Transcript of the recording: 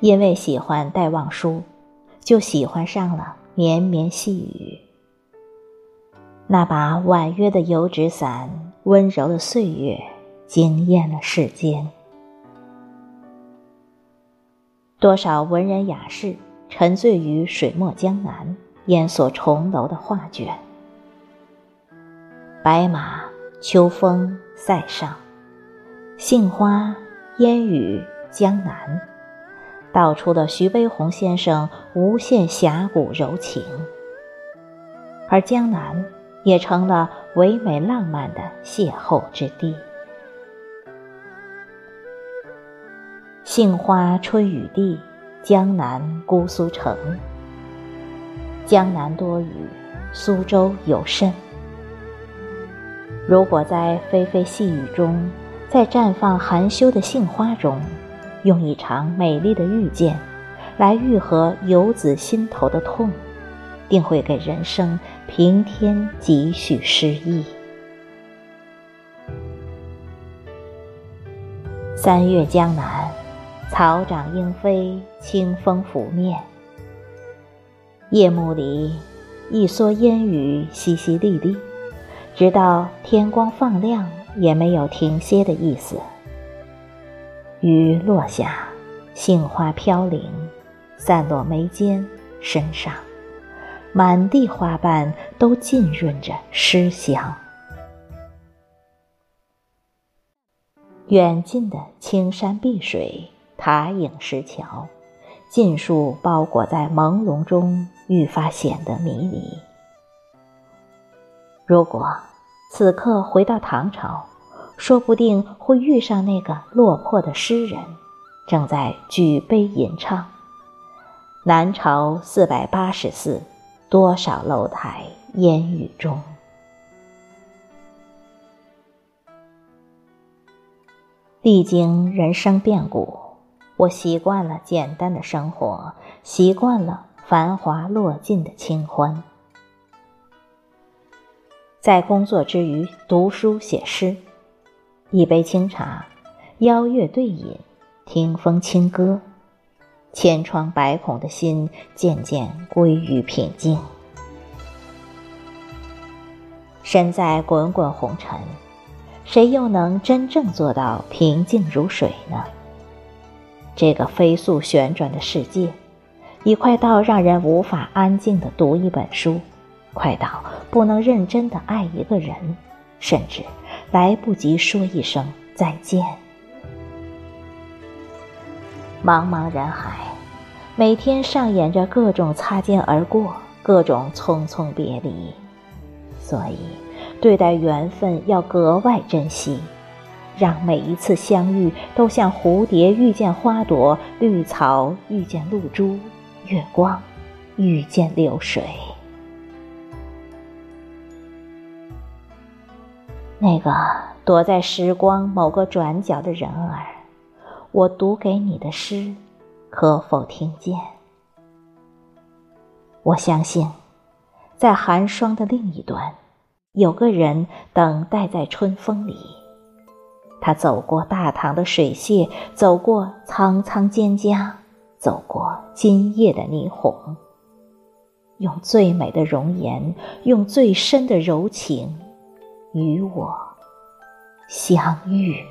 因为喜欢戴望舒，就喜欢上了绵绵细雨。那把婉约的油纸伞，温柔的岁月，惊艳了世间。多少文人雅士沉醉于水墨江南、烟锁重楼的画卷。白马、秋风、塞上，杏花、烟雨、江南，道出了徐悲鸿先生无限侠骨柔情，而江南也成了唯美浪漫的邂逅之地。杏花春雨地，江南姑苏城。江南多雨，苏州有甚？如果在霏霏细雨中，在绽放含羞的杏花中，用一场美丽的遇见，来愈合游子心头的痛，定会给人生平添几许诗意。三月江南，草长莺飞，清风拂面。夜幕里，一蓑烟雨淅淅沥沥。直到天光放亮，也没有停歇的意思。雨落下，杏花飘零，散落眉间、身上，满地花瓣都浸润着诗香。远近的青山碧水、塔影石桥，尽数包裹在朦胧中，愈发显得迷离。如果此刻回到唐朝，说不定会遇上那个落魄的诗人，正在举杯吟唱：“南朝四百八十寺，多少楼台烟雨中。”历经人生变故，我习惯了简单的生活，习惯了繁华落尽的清欢。在工作之余读书写诗，一杯清茶，邀月对饮，听风轻歌，千疮百孔的心渐渐归于平静。身在滚滚红尘，谁又能真正做到平静如水呢？这个飞速旋转的世界，已快到让人无法安静的读一本书。快到不能认真的爱一个人，甚至来不及说一声再见。茫茫人海，每天上演着各种擦肩而过，各种匆匆别离。所以，对待缘分要格外珍惜，让每一次相遇都像蝴蝶遇见花朵，绿草遇见露珠，月光遇见流水。那个躲在时光某个转角的人儿，我读给你的诗，可否听见？我相信，在寒霜的另一端，有个人等待在春风里。他走过大唐的水榭，走过苍苍蒹葭，走过今夜的霓虹，用最美的容颜，用最深的柔情。与我相遇。